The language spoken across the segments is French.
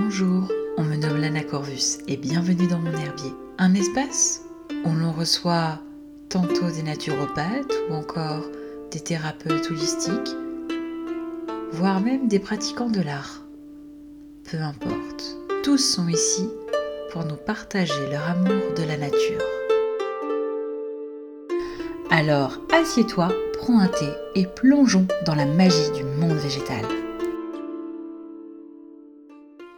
Bonjour, on me nomme Lana Corvus et bienvenue dans mon herbier. Un espace où l'on reçoit tantôt des naturopathes ou encore des thérapeutes holistiques, voire même des pratiquants de l'art. Peu importe, tous sont ici pour nous partager leur amour de la nature. Alors assieds-toi, prends un thé et plongeons dans la magie du monde végétal.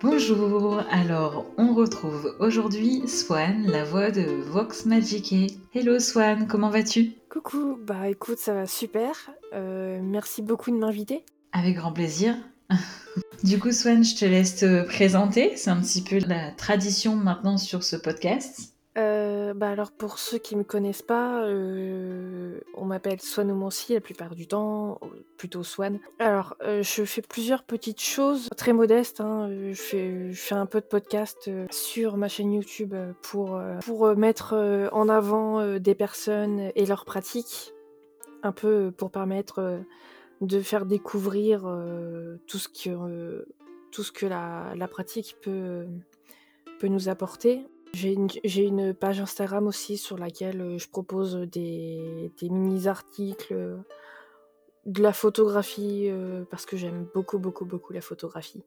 Bonjour, alors on retrouve aujourd'hui Swan, la voix de Vox Magique. Hello Swan, comment vas-tu? Coucou, bah écoute, ça va super. Euh, merci beaucoup de m'inviter. Avec grand plaisir. du coup Swan, je te laisse te présenter. C'est un petit peu la tradition maintenant sur ce podcast. Euh, bah alors pour ceux qui me connaissent pas, euh, on m'appelle Swan Omancy la plupart du temps, plutôt Swan. Alors euh, je fais plusieurs petites choses très modestes. Hein. Je, fais, je fais un peu de podcast sur ma chaîne YouTube pour pour mettre en avant des personnes et leurs pratiques, un peu pour permettre de faire découvrir tout ce que tout ce que la, la pratique peut peut nous apporter. J'ai une, page Instagram aussi sur laquelle euh, je propose des, mini-articles, euh, de la photographie, euh, parce que j'aime beaucoup, beaucoup, beaucoup la photographie.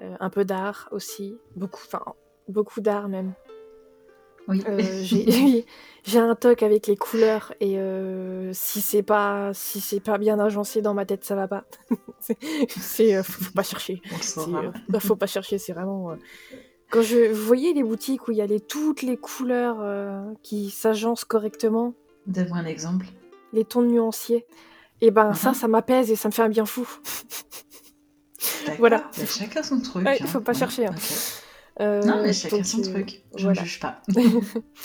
un peu d'art aussi, beaucoup, enfin, beaucoup d'art même. Oui. j'ai un toc avec les couleurs et si c'est pas si c'est pas bien agencé dans ma tête, ça va pas. c'est faut, pas chercher. faut pas chercher, c'est vraiment quand je voyez les boutiques où il y a les, toutes les couleurs euh, qui s'agencent correctement? Donne-moi un exemple. Les tons nuanciers. Et eh ben ça, uh-huh. ça m'apaise et ça me fait un bien fou. voilà. Mais chacun son truc. Il ne faut pas chercher. Hein. Euh, non, mais chacun son euh, truc. Je ne juge pas.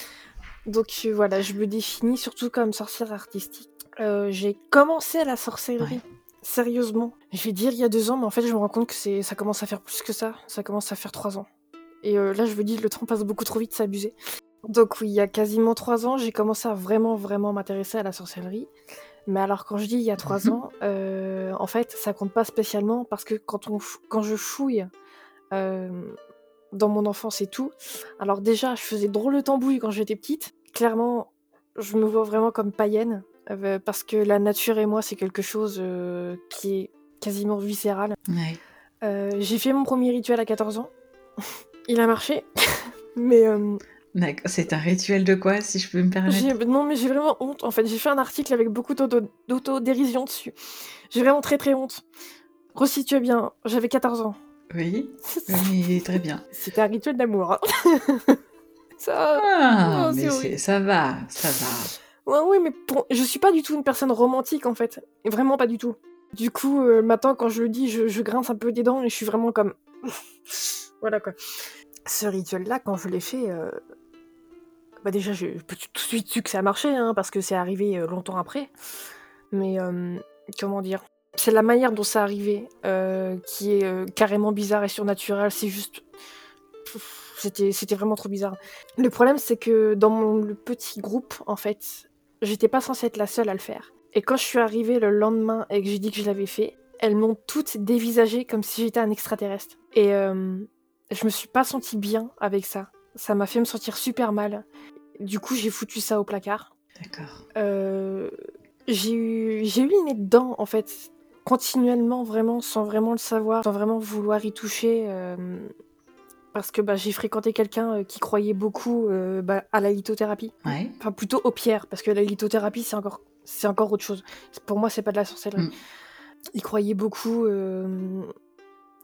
donc voilà, je me définis surtout comme sorcière artistique. J'ai commencé la sorcellerie. Sérieusement. Je vais dire il y a deux ans, mais en fait, je me rends compte que ça commence à faire plus que ça. Ça commence à faire trois ans. Et euh, là, je me dis, le temps passe beaucoup trop vite, c'est abusé. Donc oui, il y a quasiment trois ans, j'ai commencé à vraiment, vraiment m'intéresser à la sorcellerie. Mais alors quand je dis il y a trois mhm. ans, euh, en fait, ça compte pas spécialement parce que quand, on quand je fouille euh, dans mon enfance et tout, alors déjà, je faisais drôle de tambouille quand j'étais petite. Clairement, je me vois vraiment comme païenne parce que la nature et moi, c'est quelque chose qui est quasiment viscéral. j'ai fait mon premier rituel à 14 ans. Il a marché, mais... Euh, c'est un rituel de quoi, si je peux me permettre Non, mais j'ai vraiment honte. En fait, j'ai fait un article avec beaucoup d'autodérision dessus. J'ai vraiment très très honte. Resitue bien, j'avais 14 ans. Oui, oui très bien. C'était un rituel d'amour. Hein. ça... Ah, mais ça va, ça va. oui, mais je suis pas du tout une personne romantique, en fait. Vraiment pas du tout. Du coup, euh, maintenant, quand je le dis, je, je grince un peu des dents et je suis vraiment comme... voilà quoi ce rituel-là, quand je l'ai fait, euh, bah déjà, je tout de suite su que ça a marché, hein, parce que c'est arrivé euh, longtemps après. Mais euh, comment dire C'est la manière dont ça arrivé qui est carrément bizarre et surnaturelle. C'est juste. C'était, c'était vraiment trop bizarre. Le problème, c'est que dans mon le petit groupe, en fait, j'étais pas censée être la seule à le faire. Et quand je suis arrivée le lendemain et que j'ai dit que je l'avais fait, elles m'ont toutes dévisagé comme si j'étais un extraterrestre. Et je me suis pas sentie bien avec ça. Ça m'a fait me sentir super mal. Du coup, j'ai foutu ça au placard. D'accord. Euh, j'ai eu, j'ai eu les dedans, en fait, continuellement, vraiment, sans vraiment le savoir, sans vraiment vouloir y toucher. Euh, parce que bah, j'ai fréquenté quelqu'un euh, qui croyait beaucoup bah, à la lithothérapie. Ouais. Enfin, plutôt aux pierres, parce que la lithothérapie, c'est encore, c'est encore autre chose. Pour moi, c'est pas de la sorcellerie. Mm. Il croyait beaucoup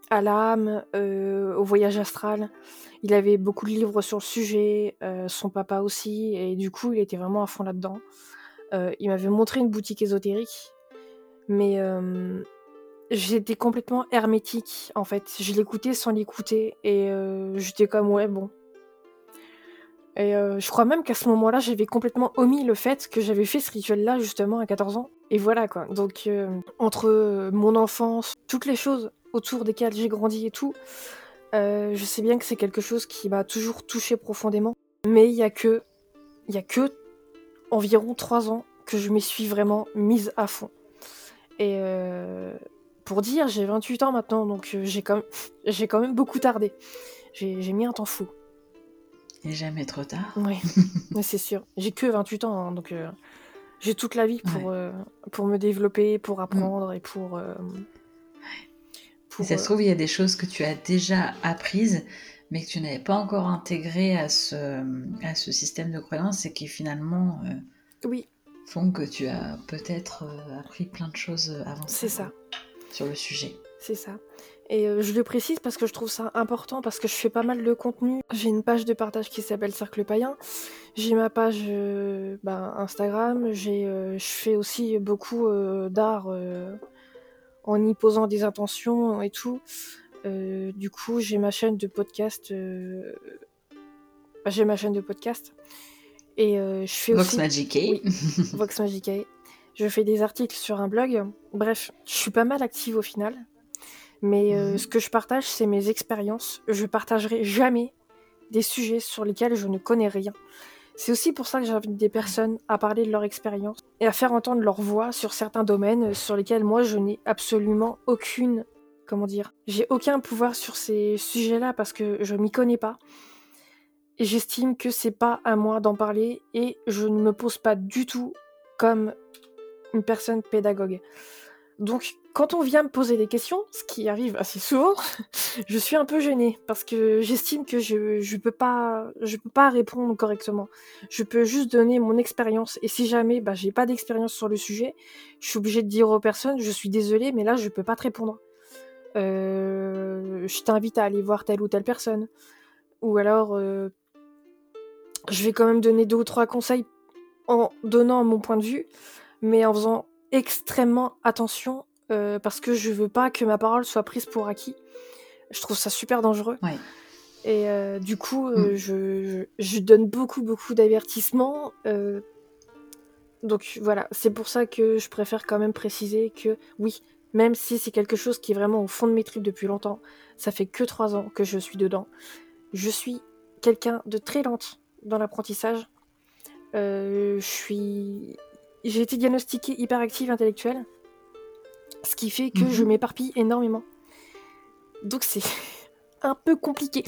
à l'âme, euh, au voyage astral. Il avait beaucoup de livres sur le sujet, euh, son papa aussi, et du coup, il était vraiment à fond là-dedans. Euh, il m'avait montré une boutique ésotérique, mais j'étais complètement hermétique, en fait. Je l'écoutais sans l'écouter, et j'étais comme, ouais, bon. Et je crois même qu'à ce moment-là, j'avais complètement omis le fait que j'avais fait ce rituel-là, justement, à 14 ans. Et voilà, quoi. Donc, entre mon enfance, toutes les choses autour desquels j'ai grandi et tout, euh, je sais bien que c'est quelque chose qui m'a toujours touché profondément. Mais il y a que, il y a que environ trois ans que je m'y suis vraiment mise à fond. Et euh, pour dire, j'ai 28 ans maintenant, donc j'ai quand, même... quand même beaucoup tardé. J'ai mis un temps fou. Et jamais trop tard. Oui, c'est sûr. J'ai que 28 ans, hein, donc j'ai toute la vie pour, pour me développer, pour mm. apprendre et pour... pour ça se trouve, il y a des choses que tu as déjà apprises, mais que tu n'avais pas encore intégrées à ce, à ce système de croyance et qui finalement oui. font que tu as peut-être appris plein de choses avant C'est ça. Sur le sujet. C'est ça. Et euh, je le précise parce que je trouve ça important, parce que je fais pas mal de contenu. J'ai une page de partage qui s'appelle Cercle Païen. J'ai ma page euh, bah, Instagram. J'ai, euh, je fais aussi beaucoup d'art en y posant des intentions et tout. du coup, j'ai ma chaîne de podcast. Bah, j'ai ma chaîne de podcast. Et je fais Vox Magic Vox Magic Je fais des articles sur un blog. Bref, je suis pas mal active au final. Mais euh, mhm. ce que je partage, c'est mes expériences. Je partagerai jamais des sujets sur lesquels je ne connais rien. C'est aussi pour ça que j'invite des personnes à parler de leur expérience et à faire entendre leur voix sur certains domaines sur lesquels moi je n'ai absolument aucune, comment dire, j'ai aucun pouvoir sur ces sujets-là parce que je m'y connais pas. Et j'estime que c'est pas à moi d'en parler et je ne me pose pas du tout comme une personne pédagogue. Donc quand on vient me poser des questions, ce qui arrive assez souvent, je suis un peu gênée parce que j'estime que je je peux pas peux pas répondre correctement. Je peux juste donner mon expérience et si jamais bah j'ai pas d'expérience sur le sujet, je suis obligée de dire aux personnes je suis désolée mais là je peux pas te répondre. Euh, je t'invite à aller voir telle ou telle personne ou alors euh, je vais quand même donner deux ou trois conseils en donnant mon point de vue mais en faisant extrêmement attention euh, parce que je veux pas que ma parole soit prise pour acquis. Je trouve ça super dangereux. Et euh, du coup, euh, mm. je, donne beaucoup, beaucoup d'avertissements. donc voilà, c'est pour ça que je préfère quand même préciser que oui, même si c'est quelque chose qui est vraiment au fond de mes tripes depuis longtemps, ça fait que trois ans que je suis dedans. Je suis quelqu'un de très lente dans l'apprentissage. je suis. J'ai été diagnostiquée hyperactive intellectuelle. Ce qui fait que je mhm. m'éparpille énormément. Donc c'est un peu compliqué.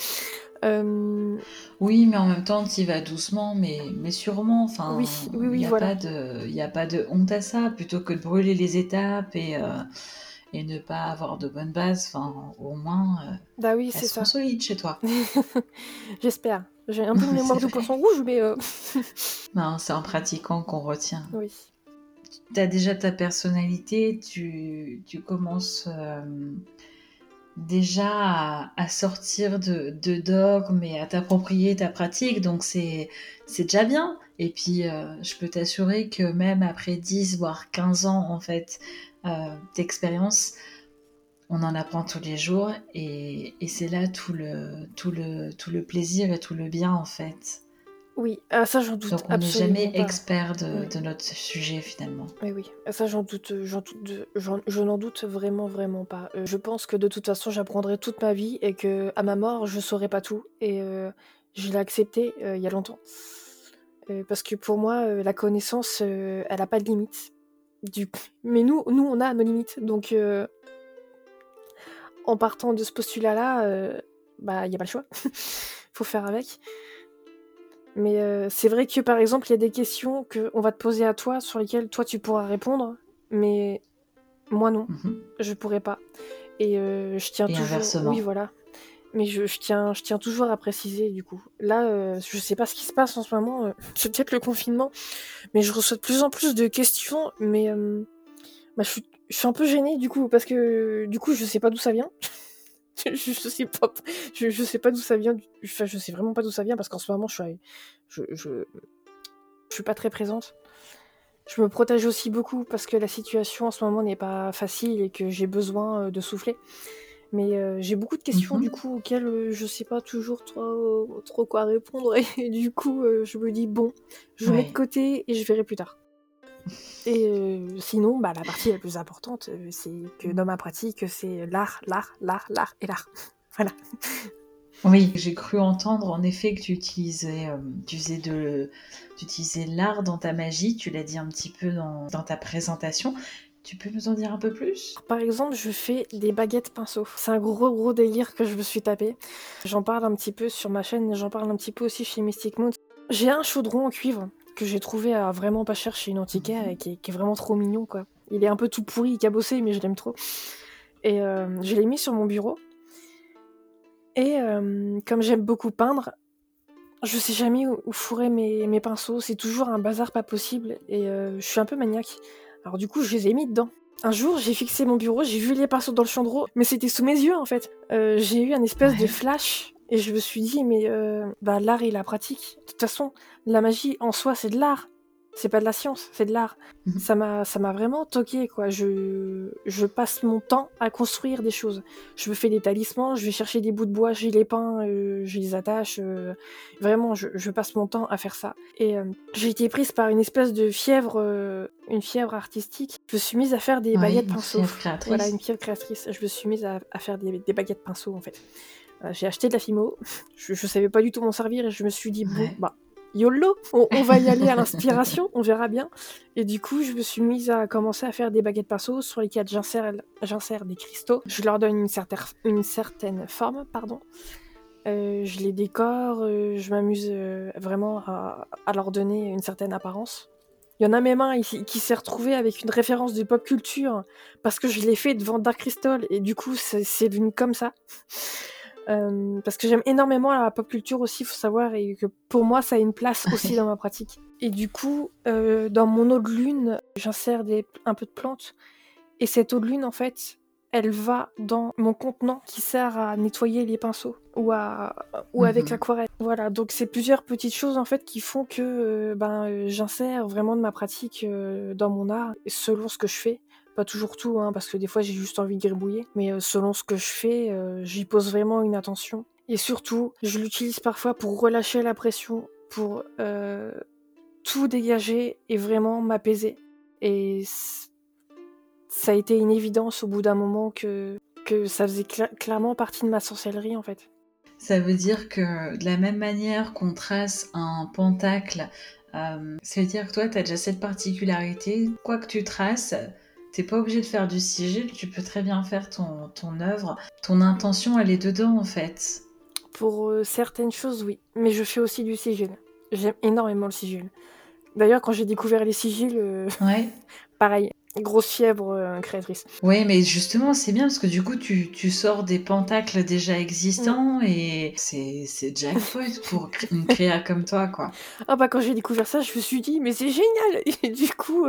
Euh, oui, mais en même temps, tu y vas doucement, mais, mais sûrement. Enfin, oui, oui, oui, il n'y a, pas de honte à ça, plutôt que de brûler les étapes et, euh, et ne pas avoir de bonnes bases. Enfin, au moins, euh, bah oui, c'est ça. solide chez toi. J'espère. J'ai un peu de mémoire de poisson rouge, mais. non, c'est en pratiquant qu'on retient. Oui tu as déjà ta personnalité, tu, tu commences euh, déjà à, sortir de, de dogmes et à t'approprier ta pratique, donc c'est déjà bien. Et puis, euh, je peux t'assurer que même après 10, voire 15 ans, en fait, euh, d'expérience, on en apprend tous les jours et, et c'est là tout le, tout, le, tout le plaisir et tout le bien, en fait. Oui, ah, ça j'en doute. Donc on n'est jamais expert de, notre sujet finalement. Oui, oui, ah, ça j'en doute, je n'en doute vraiment, vraiment pas. Euh, je pense que de toute façon j'apprendrai toute ma vie et que à ma mort je saurai pas tout et euh, je l'ai accepté euh, il y a longtemps. Parce que pour moi la connaissance elle n'a pas de limite. Du... Mais nous, nous on a nos limites donc en partant de ce postulat là, bah il y a pas le choix, faut faire avec. Mais euh, c'est vrai que par exemple, il y a des questions qu'on va te poser à toi sur lesquelles toi tu pourras répondre, mais moi non, mhm. je pourrais pas. Et euh, je tiens toujours. Oui, voilà. Mais je, tiens, je tiens toujours à préciser du coup. Là, euh, je sais pas ce qui se passe en ce moment. c'est peut-être le confinement, mais je reçois de plus en plus de questions. Mais bah, je, suis, un peu gênée du coup parce que du coup, je sais pas d'où ça vient. je, je, sais pas d'où ça vient. Enfin, je sais vraiment pas d'où ça vient parce qu'en ce moment, je suis, je, suis pas très présente. Je me protège aussi beaucoup parce que la situation en ce moment n'est pas facile et que j'ai besoin euh, de souffler. Mais euh, j'ai beaucoup de questions du mhm. coup auxquelles euh, je sais pas toujours trop, trop quoi répondre et, du coup je me dis bon, je mets de côté et je verrai plus tard. Et euh, sinon, bah, la partie la plus importante, euh, c'est que dans ma pratique, c'est l'art, l'art, l'art, l'art et l'art. voilà. Oui, j'ai cru entendre en effet que tu utilisais, euh, tu faisais de, tu utilisais l'art dans ta magie. Tu l'as dit un petit peu dans, dans ta présentation. Tu peux nous en dire un peu plus? Par exemple, je fais des baguettes pinceaux. C'est un gros gros délire que je me suis tapé. J'en parle un petit peu sur ma chaîne, j'en parle un petit peu aussi chez Mystic Moon. J'ai un chaudron en cuivre que j'ai trouvé à vraiment pas cher chez une antiquaire et qui est, vraiment trop mignon quoi. Il est un peu tout pourri, cabossé, mais je l'aime trop. Et euh, je l'ai mis sur mon bureau. Et euh, comme j'aime beaucoup peindre, je sais jamais où, fourrer mes, pinceaux. C'est toujours un bazar pas possible. Et euh, je suis un peu maniaque. Alors du coup, je les ai mis dedans. Un jour, j'ai fixé mon bureau, j'ai vu les pinceaux dans le chandreau, mais c'était sous mes yeux en fait. Euh, j'ai eu un espèce de flash et je me suis dit, mais euh, bah, l'art et la pratique, de toute façon, la magie en soi, c'est de l'art c'est pas de la science, c'est de l'art. Mhm. Ça m'a, ça m'a vraiment toqué, quoi. Je, je passe mon temps à construire des choses. Je me fais des talismans, je vais chercher des bouts de bois, je les peins, euh, je les attache. Euh, vraiment, je, je, passe mon temps à faire ça. Et euh, j'ai été prise par une espèce de fièvre, une fièvre artistique. Je me suis mise à faire des baguettes pinceaux. Voilà, une fièvre créatrice. Je me suis mise à, à faire des, des, baguettes pinceaux, en fait. j'ai acheté de la fimo. Je, je savais pas du tout m'en servir et je me suis dit, bon, bah, YOLO, on, va y aller à l'inspiration, on verra bien. Et du coup, je me suis mise à commencer à faire des baguettes pinceaux sur lesquelles j'insère des cristaux. Je leur donne une, certaine, une certaine forme, pardon. Euh, je les décore, euh, je m'amuse euh, vraiment à, leur donner une certaine apparence. Il y en a même un ici qui s'est retrouvé avec une référence de pop culture parce que je l'ai fait devant Dark Crystal et du coup c'est devenu comme ça. Euh, parce que j'aime énormément la pop culture aussi, il faut savoir, et que pour moi, ça a une place aussi dans ma pratique. Et du coup, euh, dans mon eau de lune, j'insère un peu de plantes. Et cette eau de lune, en fait, elle va dans mon contenant qui sert à nettoyer les pinceaux ou, à, ou avec mhm. l'aquarelle. Voilà, donc c'est plusieurs petites choses en fait qui font que euh, ben, j'insère vraiment de ma pratique dans mon art selon ce que je fais. Pas toujours tout, hein, parce que des fois j'ai juste envie de gribouiller. Mais euh, selon ce que je fais, euh, j'y pose vraiment une attention. Et surtout, je l'utilise parfois pour relâcher la pression, pour euh, tout dégager et vraiment m'apaiser. Et ça a été une évidence au bout d'un moment que, que ça faisait clairement partie de ma sorcellerie en fait. Ça veut dire que de la même manière qu'on trace un pentacle, ça veut dire que toi, tu as déjà cette particularité, quoi que tu traces, T'es pas obligé de faire du sigil, tu peux très bien faire ton, ton œuvre. Ton intention, elle est dedans en fait. Pour euh, certaines choses, oui. Mais je fais aussi du sigil. J'aime énormément le sigil. D'ailleurs, quand j'ai découvert les sigils, euh, ouais. pareil, grosse fièvre euh, créatrice. Oui, mais justement, c'est bien parce que du coup, tu, tu sors des pentacles déjà existants mm. et c'est jackpot pour une créa comme toi, quoi. Ah bah quand j'ai découvert ça, je me suis dit, mais c'est génial Et du coup,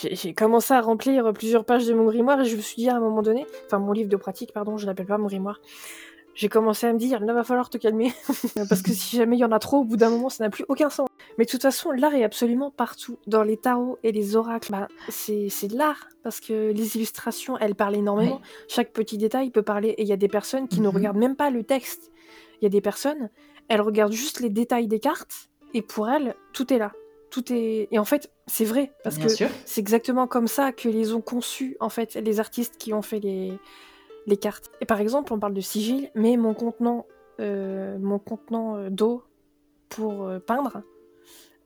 j'ai commencé à remplir plusieurs pages de mon grimoire et je me suis dit à un moment donné, enfin mon livre de pratique, pardon, je l'appelle pas mon grimoire. J'ai commencé à me dire, là va falloir te calmer, parce que si jamais il y en a trop, au bout d'un moment, ça n'a plus aucun sens. Mais de toute façon, l'art est absolument partout. Dans les tarots et les oracles, bah, c'est de l'art, parce que les illustrations, elles parlent énormément. Chaque petit détail peut parler, et il y a des personnes qui ne mhm. regardent même pas le texte. Il y a des personnes, elles regardent juste les détails des cartes, et pour elles, tout est là tout est et en fait c'est vrai parce que c'est exactement comme ça que les ont conçus en fait les artistes qui ont fait les les cartes. Et par exemple on parle de sigil mais mon contenant euh, mon contenant euh, d'eau pour euh, peindre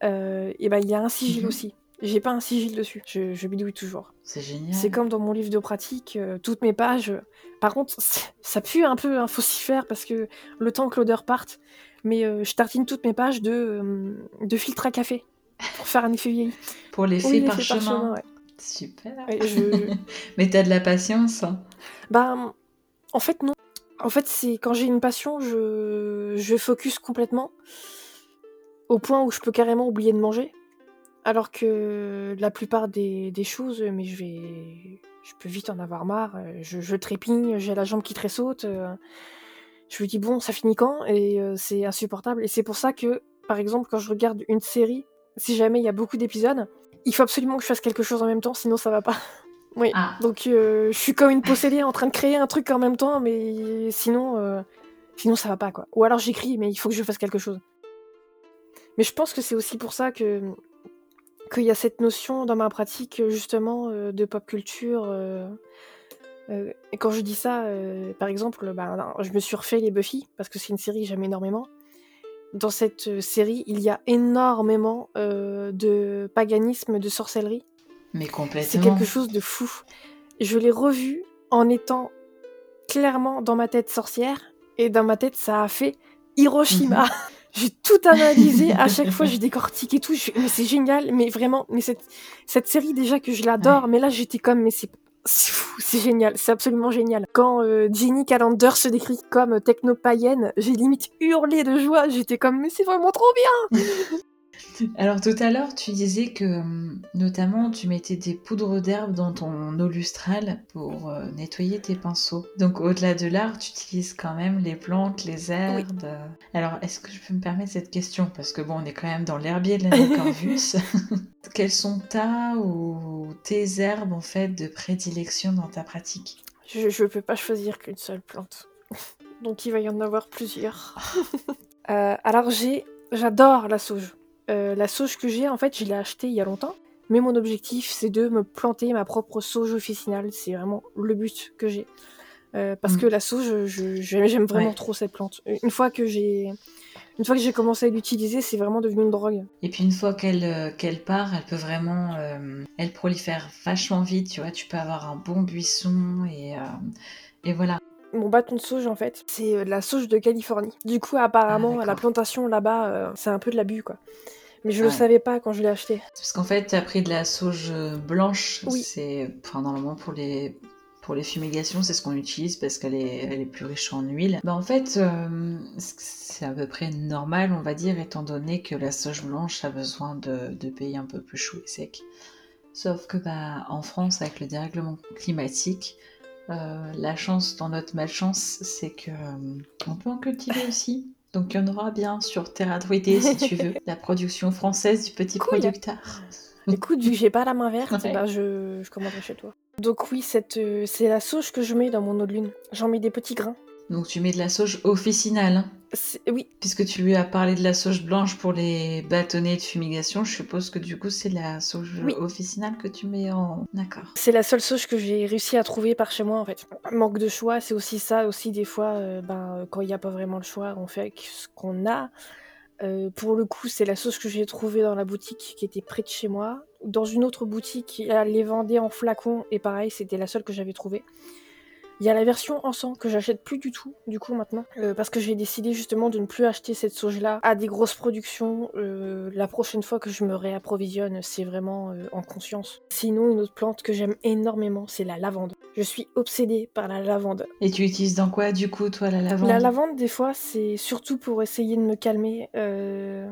et ben il y a un sigil mhm. aussi. J'ai pas un sigil dessus. Je, je bidouille toujours. C'est génial. C'est comme dans mon livre de pratique toutes mes pages par contre ça pue un peu un faucifère parce que le temps que l'odeur parte mais je tartine toutes mes pages de, de filtre à café pour faire un effet vieilli. Pour l'effet par parchemin. Super. Mais t'as de la patience hein. Bah, en fait, non. En fait, c'est quand j'ai une passion, je... je focus complètement au point où je peux carrément oublier de manger. Alors que la plupart des, des choses, mais je vais. Je peux vite en avoir marre. Je, je trépigne, j'ai la jambe qui tressaute. Je me dis, bon, ça finit quand? Et euh, c'est insupportable. Et c'est pour ça que, par exemple, quand je regarde une série si jamais il y a beaucoup d'épisodes, il faut absolument que je fasse quelque chose en même temps, sinon ça va pas. oui. Ah. Donc euh, je suis comme une possédée en train de créer un truc en même temps, mais sinon, euh, sinon ça va pas quoi. Ou alors j'écris, mais il faut que je fasse quelque chose. Mais je pense que c'est aussi pour ça que qu'il y a cette notion dans ma pratique justement euh, de pop culture. et quand je dis ça, par exemple, bah, je me suis refait les Buffy parce que c'est une série que j'aime énormément dans cette série, il y a énormément de paganisme, de sorcellerie. Mais complètement. C'est quelque chose de fou. Je l'ai revu en étant clairement dans ma tête sorcière et dans ma tête ça a fait Hiroshima. Mhm. j'ai tout analysé à chaque fois, j'ai décortiqué tout. mais c'est génial, mais vraiment, mais cette, cette série déjà que je l'adore, mais là j'étais comme mais c'est c'est fou, c'est génial, c'est absolument génial. Quand euh, Jenny Callender se décrit comme techno-païenne, j'ai limite hurlé de joie, j'étais comme mais c'est vraiment trop bien Alors tout à l'heure, tu disais que notamment tu mettais des poudres d'herbe dans ton eau lustrale pour euh, nettoyer tes pinceaux. Donc au-delà de l'art, tu utilises quand même les plantes, les herbes. Alors est-ce que je peux me permettre cette question? Parce que bon, on est quand même dans l'herbier de la Corvus. Quelles sont ta ou tes herbes en fait de prédilection dans ta pratique? Je ne peux pas choisir qu'une seule plante. Donc il va y en avoir plusieurs. Euh, alors j'ai, j'adore la sauge. Euh, la sauge que j'ai, en fait, je l'ai achetée il y a longtemps. Mais mon objectif, c'est de me planter ma propre sauge officinale. C'est vraiment le but que j'ai. Euh, parce mm. que la sauge, j'aime vraiment trop cette plante. Une fois que j'ai, une fois que j'ai commencé à l'utiliser, c'est vraiment devenu une drogue. Et puis une fois qu'elle euh, qu'elle part, elle peut vraiment, elle prolifère vachement vite. Tu vois, tu peux avoir un bon buisson et et voilà. Mon bâton de sauge, en fait, c'est la sauge de Californie. Du coup, apparemment, ah, la plantation là-bas, c'est un peu de l'abus, quoi. Mais je ne le savais pas quand je l'ai acheté. Parce qu'en fait, tu as pris de la sauge blanche. Oui. C'est, enfin, normalement, pour les, pour les fumigations, c'est ce qu'on utilise parce qu'elle est, elle est plus riche en huile. Bah, en fait, euh, c'est à peu près normal, on va dire, étant donné que la sauge blanche a besoin de, de pays un peu plus chauds et secs. Sauf que bah, en France, avec le dérèglement climatique, euh, la chance dans notre malchance, c'est que euh, on peut en cultiver aussi. Donc il y en aura bien sur Terra Druidée si tu veux. La production française du petit producteur. Écoute, vu que j'ai pas la main verte, bah, je, je commanderai chez toi. Donc oui, cette, euh, c'est la sauge que je mets dans mon eau de lune. J'en mets des petits grains. Donc tu mets de la sauge officinale. Hein. Oui. Puisque tu lui as parlé de la sauge blanche pour les bâtonnets de fumigation, je suppose que du coup c'est la sauge officinale que tu mets en. D'accord. C'est la seule sauge que j'ai réussi à trouver par chez moi en fait. Manque de choix, c'est aussi ça. Aussi des fois, euh, ben, quand il n'y a pas vraiment le choix, on fait avec ce qu'on a. Euh, pour le coup, c'est la sauce que j'ai trouvée dans la boutique qui était près de chez moi. Dans une autre boutique, elle les vendait en flacon et pareil, c'était la seule que j'avais trouvée. Il y a la version en sang que j'achète plus du tout, du coup, maintenant. Euh, parce que j'ai décidé justement de ne plus acheter cette sauge-là à des grosses productions. Euh, la prochaine fois que je me réapprovisionne, c'est vraiment euh, en conscience. Sinon, une autre plante que j'aime énormément, c'est la lavande. Je suis obsédée par la lavande. Et tu utilises dans quoi, du coup, toi, la lavande? La lavande, des fois, c'est surtout pour essayer de me calmer. je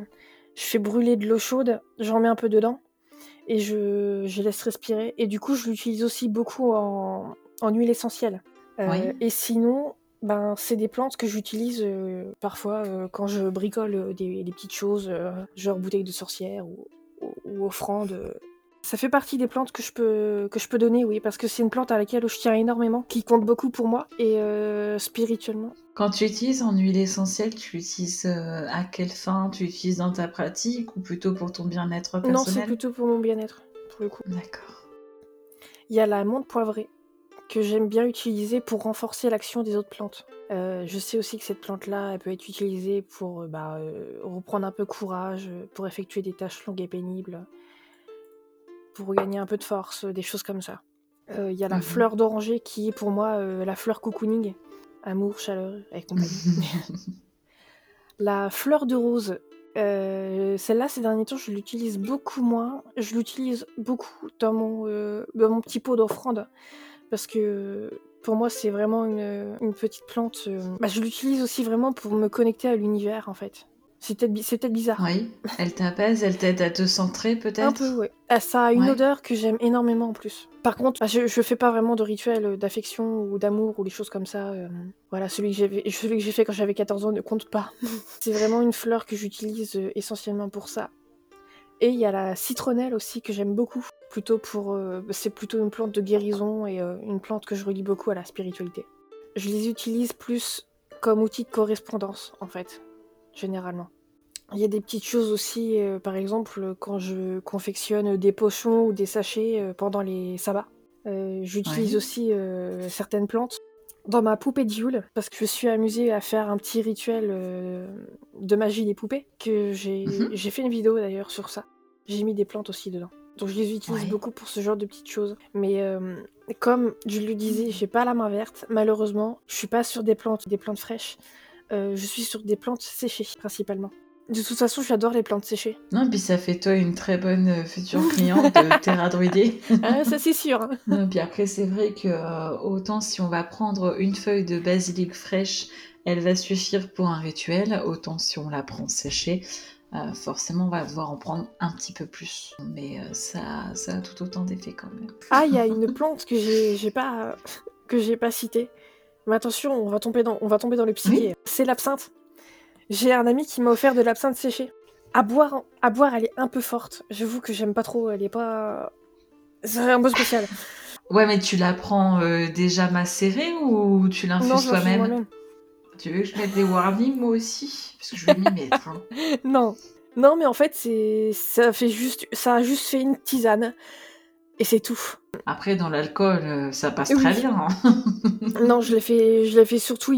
fais brûler de l'eau chaude, j'en mets un peu dedans et je, je, laisse respirer. Et du coup, je l'utilise aussi beaucoup en, en huile essentielle. Euh, et sinon, ben, c'est des plantes que j'utilise euh, parfois euh, quand je bricole des, petites choses, genre bouteille de sorcière ou, ou, offrande. Ça fait partie des plantes que je peux, que je peux donner, oui, parce que c'est une plante à laquelle je tiens énormément, qui compte beaucoup pour moi et spirituellement. Quand tu utilises en huile essentielle, tu l'utilises à quelle fin? Tu l'utilises dans ta pratique ou plutôt pour ton bien-être personnel Non, c'est plutôt pour mon bien-être, pour le coup. D'accord. Il y a la menthe poivrée que j'aime bien utiliser pour renforcer l'action des autres plantes. Euh, je sais aussi que cette plante-là, elle peut être utilisée pour euh, bah, euh, reprendre un peu courage, pour effectuer des tâches longues et pénibles, pour gagner un peu de force, des choses comme ça. Il y a la mhm. fleur d'oranger qui est pour moi la fleur cocooning, amour, chaleur et compagnie. la fleur de rose, celle-là, ces derniers temps, je l'utilise beaucoup moins. Je l'utilise beaucoup dans mon, dans mon petit pot d'offrande parce que pour moi, c'est vraiment une, petite plante. Euh, bah, je l'utilise aussi vraiment pour me connecter à l'univers, en fait. C'est peut-être bizarre. Oui, elle t'apaise, elle t'aide à te centrer peut-être? Un peu, oui. Ah, ça a une odeur que j'aime énormément en plus. Par contre, bah, je, je fais pas vraiment de rituel d'affection ou d'amour ou des choses comme ça. Euh, voilà, celui que j'ai fait quand j'avais 14 ans ne compte pas. c'est vraiment une fleur que j'utilise euh, essentiellement pour ça. Et il y a la citronnelle aussi que j'aime beaucoup. Plutôt pour, euh, c'est plutôt une plante de guérison et euh, une plante que je relie beaucoup à la spiritualité. Je les utilise plus comme outil de correspondance en fait, généralement. Il y a des petites choses aussi, euh, par exemple quand je confectionne des potions ou des sachets pendant les sabbats. J'utilise aussi certaines plantes dans ma poupée de parce que je suis amusée à faire un petit rituel de magie des poupées que j'ai j'ai fait une vidéo d'ailleurs sur ça. J'ai mis des plantes aussi dedans. Donc je les utilise beaucoup pour ce genre de petites choses. Mais euh, comme je le disais, j'ai pas la main verte. Malheureusement, je suis pas sur des plantes, des plantes fraîches. Euh, je suis sur des plantes séchées principalement. De toute façon, j'adore les plantes séchées. Non, puis ça fait toi une très bonne euh, future cliente de Terra Druidée. ah, ça c'est sûr. Hein. Non, puis après, c'est vrai que autant si on va prendre une feuille de basilic fraîche, elle va suffire pour un rituel, autant si on la prend séchée, euh, forcément, on va devoir en prendre un petit peu plus. Mais euh, ça, ça a tout autant d'effet quand même. Ah, il y a une plante que j'ai pas que j'ai pas citée. Mais attention, on va tomber dans, on va tomber dans le psyché. C'est l'absinthe. J'ai un ami qui m'a offert de l'absinthe séchée. À boire, à boire, elle est un peu forte. J'avoue que j'aime pas trop. Elle est pas. C'est un peu spécial. Ouais, mais tu la prends euh, déjà macérée ou tu l'infuses toi-même? Tu veux que je mette des warnings moi aussi? Parce que je vais m'y mettre. Hein. Non. Non, mais en fait, c'est ça fait juste ça a juste fait une tisane. Et c'est tout. Après, dans l'alcool, euh, ça passe très bien. Hein. non, je l'ai fait, je l'ai fait surtout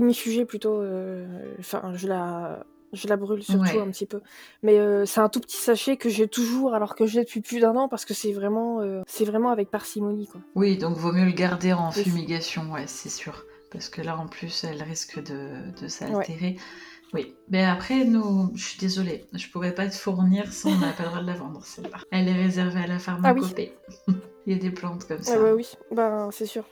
plutôt. Euh, enfin, je la, je la brûle surtout un petit peu. Mais euh, c'est un tout petit sachet que j'ai toujours, alors que je l'ai depuis plus d'un an, parce que c'est vraiment, c'est vraiment avec parcimonie, quoi. Oui, donc vaut mieux le garder en fumigation, ouais, c'est sûr parce que là en plus elle risque de, de s'altérer. Oui, mais après, nous, je suis désolée, je pourrais pas te fournir si on n'a pas le droit de la vendre, celle-là. Elle est réservée à la pharmacopée. Ah Il y a des plantes comme ça. Ah bah oui, ben, c'est sûr.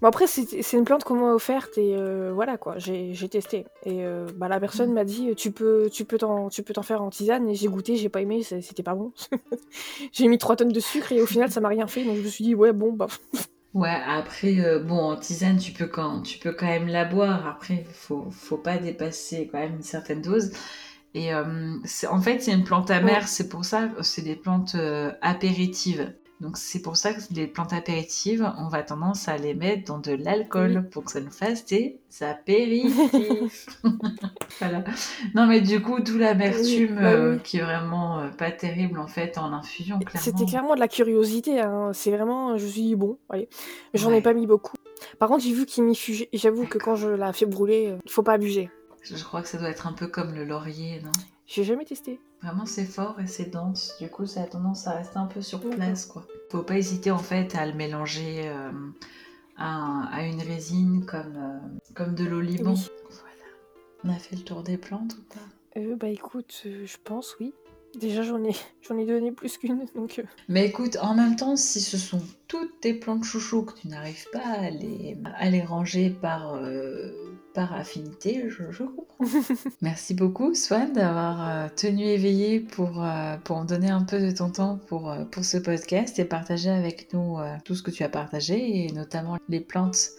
Bon après, c'est une plante qu'on m'a offerte et euh, voilà quoi, j'ai testé. Et euh, bah, la personne m'a dit tu peux tu peux t'en faire en tisane et j'ai goûté, j'ai pas aimé, c'était pas bon. j'ai mis 3 tonnes de sucre et au final ça m'a rien fait donc je me suis dit ouais bon bah Ouais, après, euh, bon, en tisane, tu peux quand, tu peux quand même la boire. Après, faut, faut pas dépasser quand même une certaine dose. Et euh, en fait, c'est une plante amère, c'est pour ça, c'est des plantes euh, apéritives. Donc c'est pour ça que les plantes apéritives, on va tendance à les mettre dans de l'alcool pour que ça nous fasse des apéritifs. voilà. Non mais du coup, d'où l'amertume bah euh, qui est vraiment euh, pas terrible en fait en infusion. C'était clairement de la curiosité. Hein. C'est vraiment, je me suis dit bon, allez, j'en ai pas mis beaucoup. Par contre, j'ai vu qu'il m'y fut. J'avoue que quand je la fais brûler, il faut pas abuser. Je crois que ça doit être un peu comme le laurier, non? J'ai jamais testé. Vraiment, c'est fort et c'est dense. Du coup, ça a tendance à rester un peu sur place, quoi. Faut pas hésiter en fait à le mélanger euh, à, une résine comme, euh, comme de l'oliban. Voilà. On a fait le tour des plantes ou pas? Euh, Bah écoute, je pense oui. Déjà, j'en ai, j'en ai donné plus qu'une. Donc... Mais écoute, en même temps, si ce sont toutes tes plantes chouchou que tu n'arrives pas à les, à les ranger par par affinité, je, comprends. Merci beaucoup, Swan, d'avoir euh, tenu éveillé pour, euh, pour donner un peu de ton temps pour, euh, pour ce podcast et partager avec nous tout ce que tu as partagé et notamment les plantes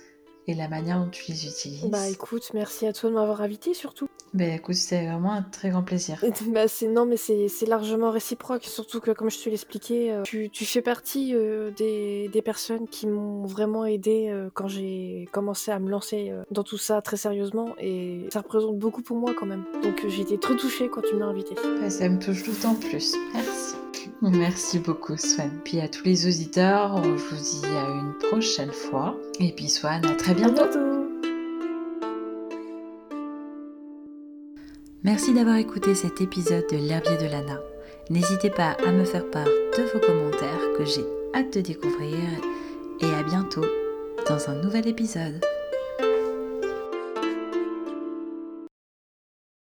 et la manière dont tu les utilises. Bah écoute, merci à toi de m'avoir invité surtout. Ben écoute, c'est vraiment un très grand plaisir. bah c'est non mais c'est largement réciproque, surtout que comme je te l'expliquais, euh, tu, tu, fais partie euh, des, des, personnes qui m'ont vraiment aidé euh, quand j'ai commencé à me lancer dans tout ça très sérieusement et ça représente beaucoup pour moi quand même. Donc j'ai été très touchée quand tu m'as invité. Bah, ça me touche d'autant plus. Merci. Merci beaucoup Swan. Puis à tous les auditeurs, je vous dis à une prochaine fois. Et puis Swan, à très bientôt. À bientôt. Merci d'avoir écouté cet épisode de l'herbier de Lana. N'hésitez pas à me faire part de vos commentaires que j'ai hâte de découvrir et à bientôt dans un nouvel épisode.